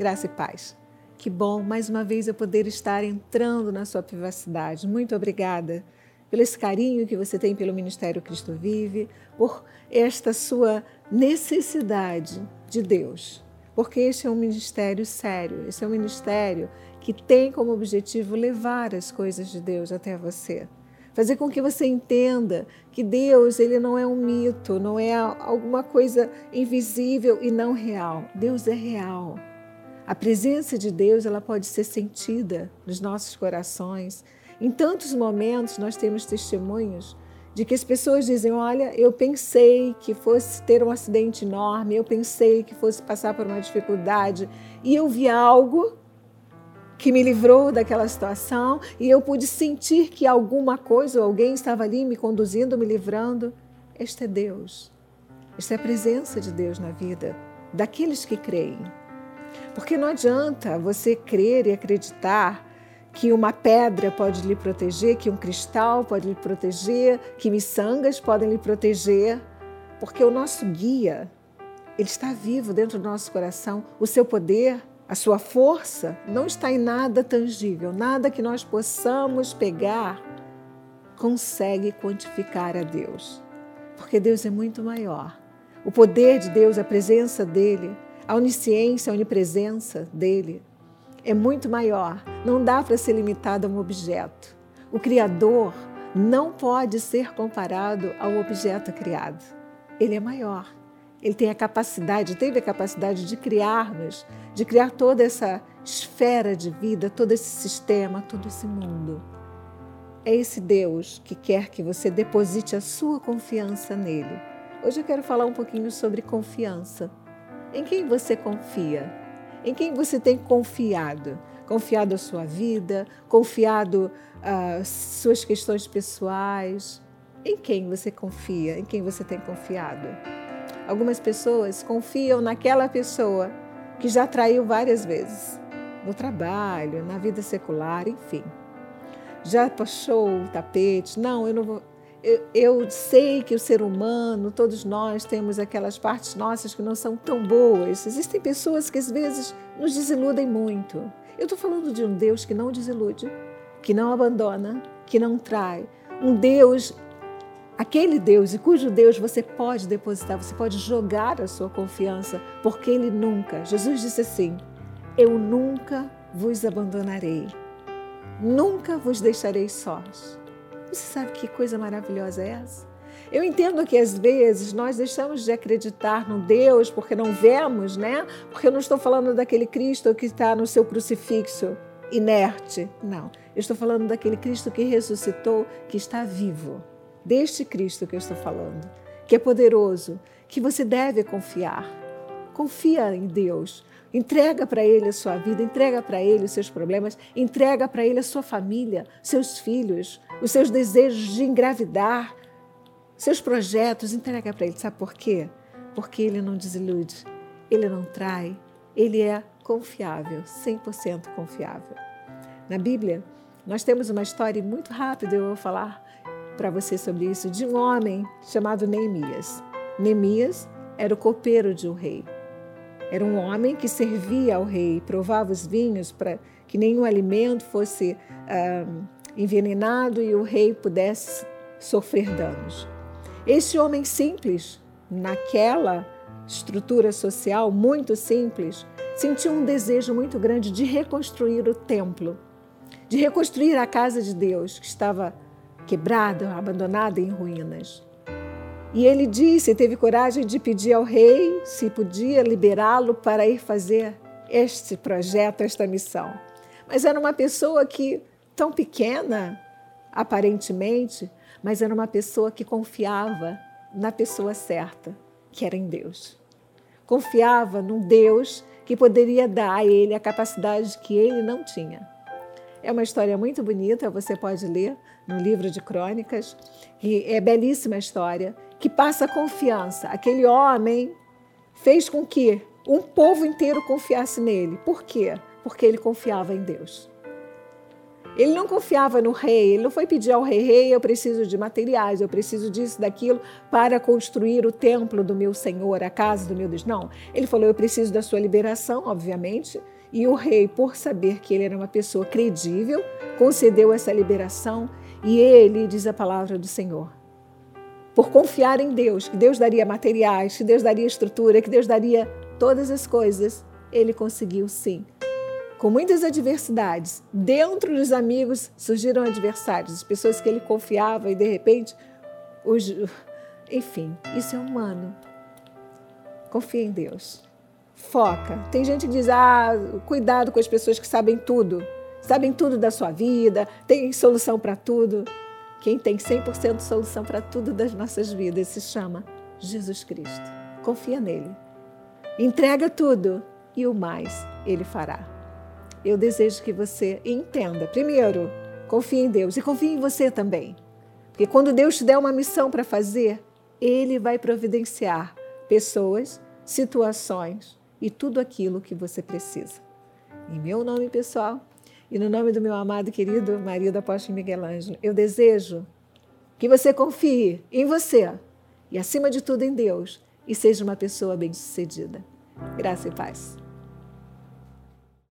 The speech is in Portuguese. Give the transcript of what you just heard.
Graça e paz. Que bom mais uma vez eu poder estar entrando na sua privacidade. Muito obrigada pelo esse carinho que você tem pelo Ministério Cristo Vive, por esta sua necessidade de Deus. Porque este é um ministério sério, esse é um ministério que tem como objetivo levar as coisas de Deus até você. Fazer com que você entenda que Deus ele não é um mito, não é alguma coisa invisível e não real. Deus é real. A presença de Deus ela pode ser sentida nos nossos corações. Em tantos momentos nós temos testemunhos de que as pessoas dizem: Olha, eu pensei que fosse ter um acidente enorme, eu pensei que fosse passar por uma dificuldade e eu vi algo que me livrou daquela situação e eu pude sentir que alguma coisa ou alguém estava ali me conduzindo, me livrando. Este é Deus. Esta é a presença de Deus na vida daqueles que creem. Porque não adianta você crer e acreditar que uma pedra pode lhe proteger, que um cristal pode lhe proteger, que miçangas podem lhe proteger, porque o nosso guia, ele está vivo dentro do nosso coração. O seu poder a sua força não está em nada tangível, nada que nós possamos pegar consegue quantificar a Deus. Porque Deus é muito maior. O poder de Deus, a presença dele, a onisciência, a onipresença dele é muito maior. Não dá para ser limitado a um objeto. O Criador não pode ser comparado ao objeto criado. Ele é maior. Ele tem a capacidade, teve a capacidade de criar-nos, de criar toda essa esfera de vida, todo esse sistema, todo esse mundo. É esse Deus que quer que você deposite a sua confiança nele. Hoje eu quero falar um pouquinho sobre confiança. Em quem você confia? Em quem você tem confiado? Confiado a sua vida, confiado as suas questões pessoais. Em quem você confia? Em quem você tem confiado? Algumas pessoas confiam naquela pessoa que já traiu várias vezes, no trabalho, na vida secular, enfim. Já puxou o tapete, não, eu não vou. Eu, eu, sei que o ser humano, todos nós temos aquelas partes nossas que não são tão boas. Existem pessoas que às vezes nos desiludem muito. Eu estou falando de um Deus que não desilude, que não abandona, que não trai. Um Deus aquele Deus e cujo Deus você pode depositar, você pode jogar a sua confiança, porque Ele nunca, Jesus disse assim: Eu nunca vos abandonarei, nunca vos deixarei sós. Você sabe que coisa maravilhosa é essa? Eu entendo que às vezes nós deixamos de acreditar no Deus porque não vemos, né? Porque eu não estou falando daquele Cristo que está no seu crucifixo inerte. Não. Eu estou falando daquele Cristo que ressuscitou, que está vivo deste Cristo que eu estou falando, que é poderoso, que você deve confiar. Confia em Deus. Entrega para Ele a sua vida, entrega para Ele os seus problemas, entrega para Ele a sua família, seus filhos, os seus desejos de engravidar, seus projetos, entrega para Ele. Sabe por quê? Porque Ele não desilude, Ele não trai, Ele é confiável, 100% confiável. Na Bíblia, nós temos uma história muito rápida, eu vou falar para você sobre isso de um homem chamado Neemias. Neemias era o copeiro de um rei. Era um homem que servia ao rei, provava os vinhos para que nenhum alimento fosse ah, envenenado e o rei pudesse sofrer danos. Esse homem simples, naquela estrutura social muito simples, sentiu um desejo muito grande de reconstruir o templo, de reconstruir a casa de Deus que estava quebrado, abandonado em ruínas. E ele disse, teve coragem de pedir ao rei se podia liberá-lo para ir fazer este projeto, esta missão. Mas era uma pessoa que, tão pequena, aparentemente, mas era uma pessoa que confiava na pessoa certa, que era em Deus. Confiava num Deus que poderia dar a ele a capacidade que ele não tinha. É uma história muito bonita, você pode ler no livro de crônicas, e é belíssima história, que passa confiança. Aquele homem fez com que um povo inteiro confiasse nele. Por quê? Porque ele confiava em Deus. Ele não confiava no rei, ele não foi pedir ao rei, rei, eu preciso de materiais, eu preciso disso, daquilo, para construir o templo do meu Senhor, a casa do meu Deus. Não, ele falou, eu preciso da sua liberação, obviamente, e o rei, por saber que ele era uma pessoa credível, concedeu essa liberação e ele, diz a palavra do Senhor, por confiar em Deus, que Deus daria materiais, que Deus daria estrutura, que Deus daria todas as coisas, ele conseguiu sim com muitas adversidades. Dentro dos amigos surgiram adversários, as pessoas que ele confiava e de repente, os... enfim, isso é humano. Confia em Deus. Foca. Tem gente que diz: ah, cuidado com as pessoas que sabem tudo, sabem tudo da sua vida, tem solução para tudo. Quem tem 100% de solução para tudo das nossas vidas se chama Jesus Cristo. Confia nele. Entrega tudo e o mais ele fará eu desejo que você entenda. Primeiro, confie em Deus e confie em você também. Porque quando Deus te der uma missão para fazer, Ele vai providenciar pessoas, situações e tudo aquilo que você precisa. Em meu nome pessoal e no nome do meu amado e querido marido apóstolo Miguel Ângelo, eu desejo que você confie em você e, acima de tudo, em Deus e seja uma pessoa bem-sucedida. Graça e paz.